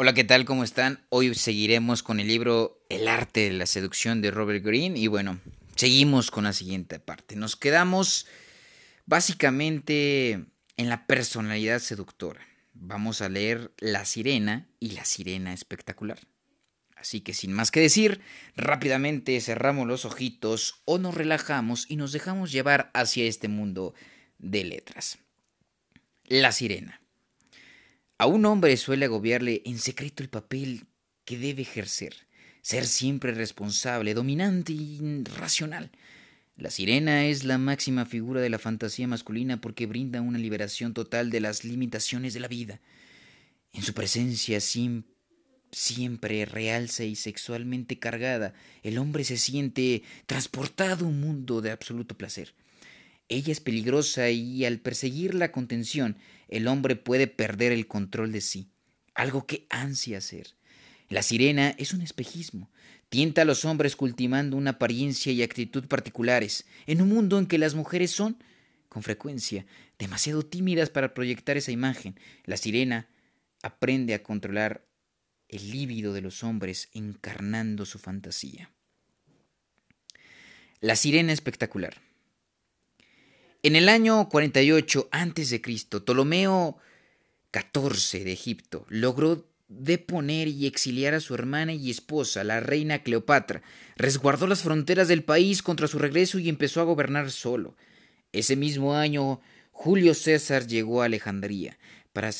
Hola, ¿qué tal? ¿Cómo están? Hoy seguiremos con el libro El arte de la seducción de Robert Greene y bueno, seguimos con la siguiente parte. Nos quedamos básicamente en la personalidad seductora. Vamos a leer La sirena y la sirena espectacular. Así que sin más que decir, rápidamente cerramos los ojitos o nos relajamos y nos dejamos llevar hacia este mundo de letras. La sirena. A un hombre suele agobiarle en secreto el papel que debe ejercer, ser siempre responsable, dominante y racional. La sirena es la máxima figura de la fantasía masculina porque brinda una liberación total de las limitaciones de la vida. En su presencia siempre realza y sexualmente cargada, el hombre se siente transportado a un mundo de absoluto placer. Ella es peligrosa y al perseguir la contención, el hombre puede perder el control de sí, algo que ansia hacer. La sirena es un espejismo, tienta a los hombres cultivando una apariencia y actitud particulares, en un mundo en que las mujeres son, con frecuencia, demasiado tímidas para proyectar esa imagen. La sirena aprende a controlar el líbido de los hombres encarnando su fantasía. La sirena espectacular. En el año 48 a.C., Ptolomeo XIV de Egipto logró deponer y exiliar a su hermana y esposa, la reina Cleopatra, resguardó las fronteras del país contra su regreso y empezó a gobernar solo. Ese mismo año, Julio César llegó a Alejandría para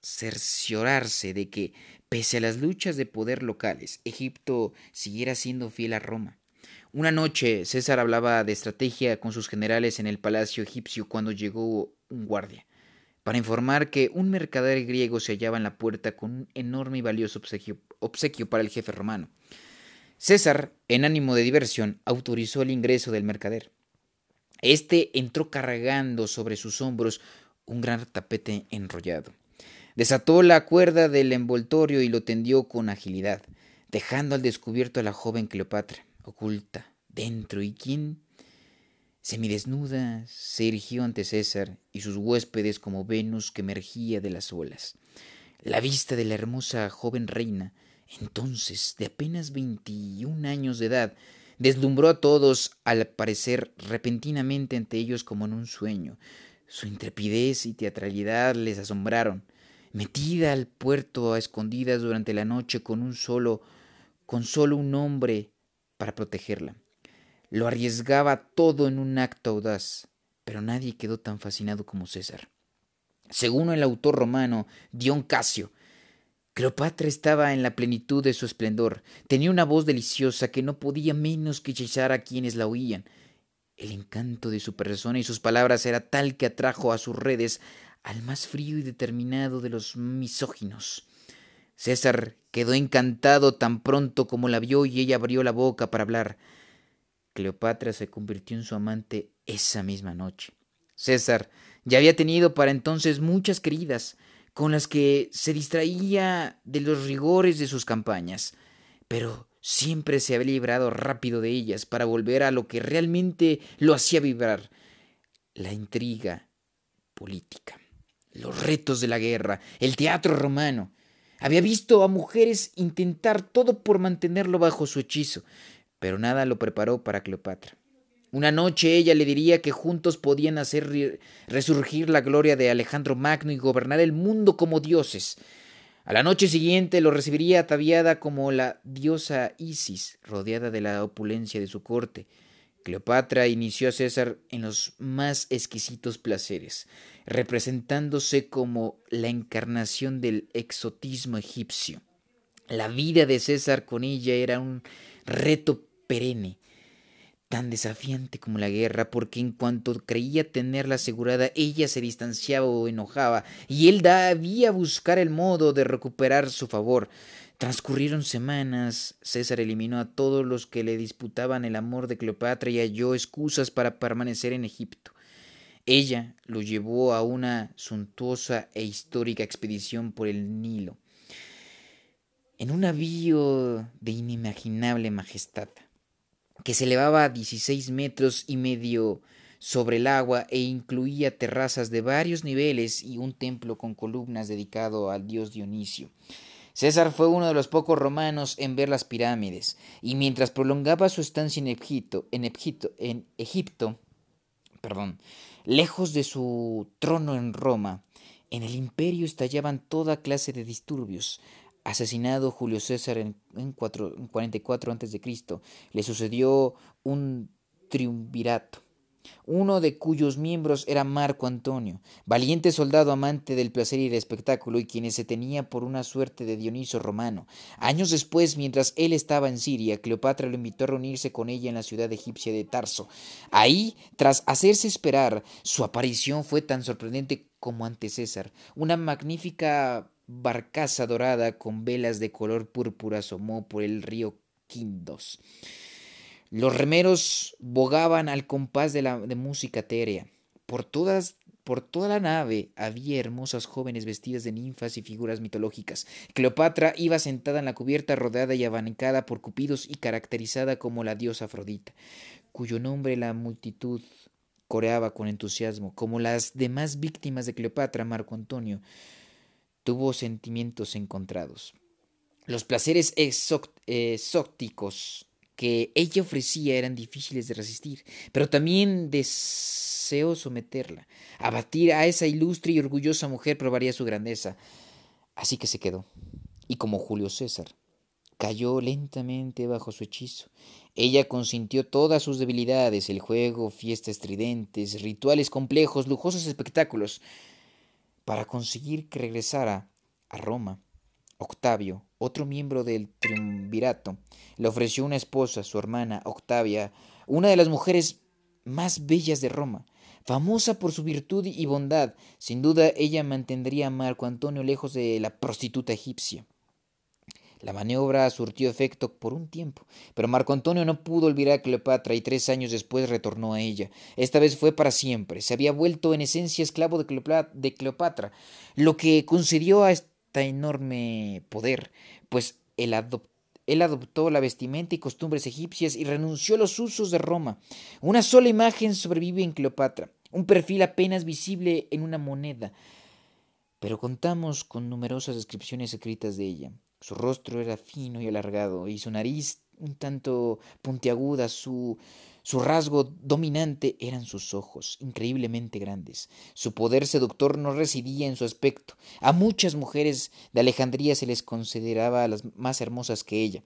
cerciorarse de que, pese a las luchas de poder locales, Egipto siguiera siendo fiel a Roma. Una noche César hablaba de estrategia con sus generales en el palacio egipcio cuando llegó un guardia para informar que un mercader griego se hallaba en la puerta con un enorme y valioso obsequio, para el jefe romano. César, en ánimo de diversión, autorizó el ingreso del mercader. Este entró cargando sobre sus hombros un gran tapete enrollado. Desató la cuerda del envoltorio y lo tendió con agilidad, dejando al descubierto a la joven Cleopatra oculta dentro y quien, semidesnuda, se erigió ante César y sus huéspedes como Venus que emergía de las olas. La vista de la hermosa joven reina, entonces de apenas veintiún años de edad, deslumbró a todos al aparecer repentinamente ante ellos como en un sueño. Su intrepidez y teatralidad les asombraron. Metida al puerto a escondidas durante la noche con un solo, con solo un hombre para protegerla. Lo arriesgaba todo en un acto audaz, pero nadie quedó tan fascinado como César. Según el autor romano Dion Casio, Cleopatra estaba en la plenitud de su esplendor, tenía una voz deliciosa que no podía menos que hechizar a quienes la oían. El encanto de su persona y sus palabras era tal que atrajo a sus redes al más frío y determinado de los misóginos. César quedó encantado tan pronto como la vio y ella abrió la boca para hablar. Cleopatra se convirtió en su amante esa misma noche. César ya había tenido para entonces muchas queridas, con las que se distraía de los rigores de sus campañas, pero siempre se había librado rápido de ellas para volver a lo que realmente lo hacía vibrar, la intriga política, los retos de la guerra, el teatro romano, había visto a mujeres intentar todo por mantenerlo bajo su hechizo, pero nada lo preparó para Cleopatra. Una noche ella le diría que juntos podían hacer resurgir la gloria de Alejandro Magno y gobernar el mundo como dioses. A la noche siguiente lo recibiría ataviada como la diosa Isis, rodeada de la opulencia de su corte. Cleopatra inició a César en los más exquisitos placeres, representándose como la encarnación del exotismo egipcio. La vida de César con ella era un reto perenne, tan desafiante como la guerra, porque en cuanto creía tenerla asegurada, ella se distanciaba o enojaba, y él debía buscar el modo de recuperar su favor. Transcurrieron semanas, César eliminó a todos los que le disputaban el amor de Cleopatra y halló excusas para permanecer en Egipto. Ella lo llevó a una suntuosa e histórica expedición por el Nilo, en un navío de inimaginable majestad, que se elevaba a 16 metros y medio sobre el agua e incluía terrazas de varios niveles y un templo con columnas dedicado al dios Dionisio. César fue uno de los pocos romanos en ver las pirámides, y mientras prolongaba su estancia en Egipto, en Egipto, en Egipto perdón, lejos de su trono en Roma, en el imperio estallaban toda clase de disturbios. Asesinado Julio César en, en, 44 a.C., le sucedió un triunvirato uno de cuyos miembros era Marco Antonio, valiente soldado amante del placer y del espectáculo y quien se tenía por una suerte de Dioniso romano. Años después, mientras él estaba en Siria, Cleopatra lo invitó a reunirse con ella en la ciudad egipcia de Tarso. Ahí, tras hacerse esperar, su aparición fue tan sorprendente como ante César. Una magnífica barcaza dorada con velas de color púrpura asomó por el río Quindos. Los remeros bogaban al compás de la música etérea. Por todas por toda la nave había hermosas jóvenes vestidas de ninfas y figuras mitológicas. Cleopatra iba sentada en la cubierta rodeada y abanicada por cupidos y caracterizada como la diosa Afrodita, cuyo nombre la multitud coreaba con entusiasmo. Como las demás víctimas de Cleopatra, Marco Antonio tuvo sentimientos encontrados. Los placeres exóticos que ella ofrecía eran difíciles de resistir, pero también deseó someterla. Abatir a esa ilustre y orgullosa mujer probaría su grandeza. Así que se quedó. Y como Julio César, cayó lentamente bajo su hechizo. Ella consintió todas sus debilidades, el juego, fiestas estridentes, rituales complejos, lujosos espectáculos, para conseguir que regresara a Roma Octavio, otro miembro del triunvirato, le ofreció una esposa, su hermana Octavia, una de las mujeres más bellas de Roma, famosa por su virtud y bondad. Sin duda ella mantendría a Marco Antonio lejos de la prostituta egipcia. La maniobra surtió efecto por un tiempo, pero Marco Antonio no pudo olvidar a Cleopatra y tres años después retornó a ella. Esta vez fue para siempre. Se había vuelto en esencia esclavo de Cleopatra, lo que concedió a enorme poder, pues él adoptó la vestimenta y costumbres egipcias y renunció a los usos de Roma. Una sola imagen sobrevive en Cleopatra, un perfil apenas visible en una moneda, pero contamos con numerosas descripciones escritas de ella. Su rostro era fino y alargado, y su nariz un tanto puntiaguda, su su rasgo dominante eran sus ojos, increíblemente grandes. Su poder seductor no residía en su aspecto. A muchas mujeres de Alejandría se les consideraba las más hermosas que ella.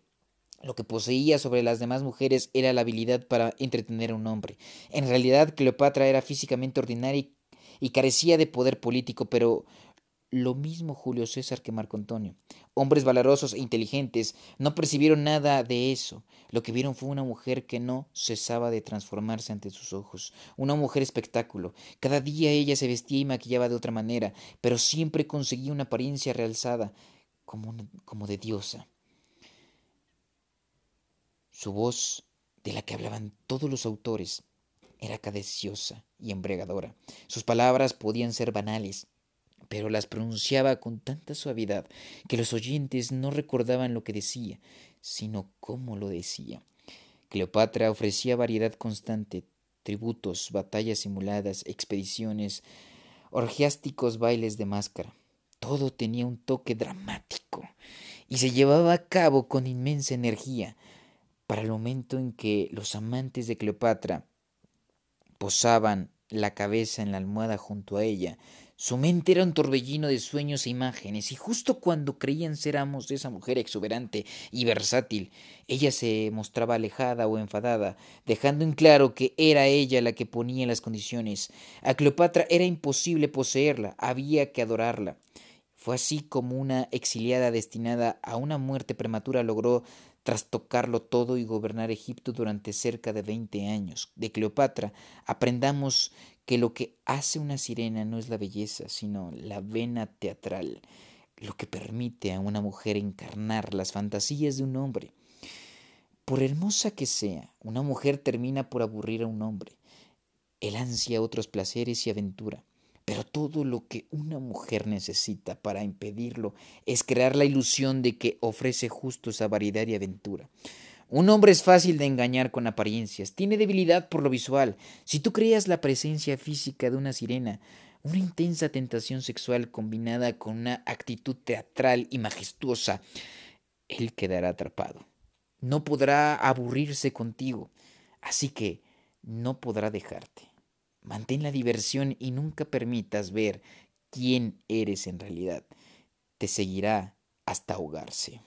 Lo que poseía sobre las demás mujeres era la habilidad para entretener a un hombre. En realidad, Cleopatra era físicamente ordinaria y carecía de poder político, pero lo mismo Julio César que Marco Antonio. Hombres valerosos e inteligentes no percibieron nada de eso. Lo que vieron fue una mujer que no cesaba de transformarse ante sus ojos. Una mujer espectáculo. Cada día ella se vestía y maquillaba de otra manera, pero siempre conseguía una apariencia realzada, como, como de diosa. Su voz, de la que hablaban todos los autores, era cadeciosa y embriagadora. Sus palabras podían ser banales, pero las pronunciaba con tanta suavidad que los oyentes no recordaban lo que decía, sino cómo lo decía. Cleopatra ofrecía variedad constante, tributos, batallas simuladas, expediciones, orgiásticos bailes de máscara. Todo tenía un toque dramático y se llevaba a cabo con inmensa energía. Para el momento en que los amantes de Cleopatra posaban la cabeza en la almohada junto a ella, su mente era un torbellino de sueños e imágenes, y justo cuando creían ser amos de esa mujer exuberante y versátil, ella se mostraba alejada o enfadada, dejando en claro que era ella la que ponía las condiciones. A Cleopatra era imposible poseerla, había que adorarla. Fue así como una exiliada destinada a una muerte prematura logró trastocarlo todo y gobernar Egipto durante cerca de veinte años. De Cleopatra aprendamos que lo que hace una sirena no es la belleza, sino la vena teatral, lo que permite a una mujer encarnar las fantasías de un hombre. Por hermosa que sea, una mujer termina por aburrir a un hombre. Él ansia otros placeres y aventura. Pero todo lo que una mujer necesita para impedirlo es crear la ilusión de que ofrece justo esa variedad y aventura. Un hombre es fácil de engañar con apariencias, tiene debilidad por lo visual. Si tú creas la presencia física de una sirena, una intensa tentación sexual combinada con una actitud teatral y majestuosa, él quedará atrapado. No podrá aburrirse contigo, así que no podrá dejarte. Mantén la diversión y nunca permitas ver quién eres en realidad. Te seguirá hasta ahogarse.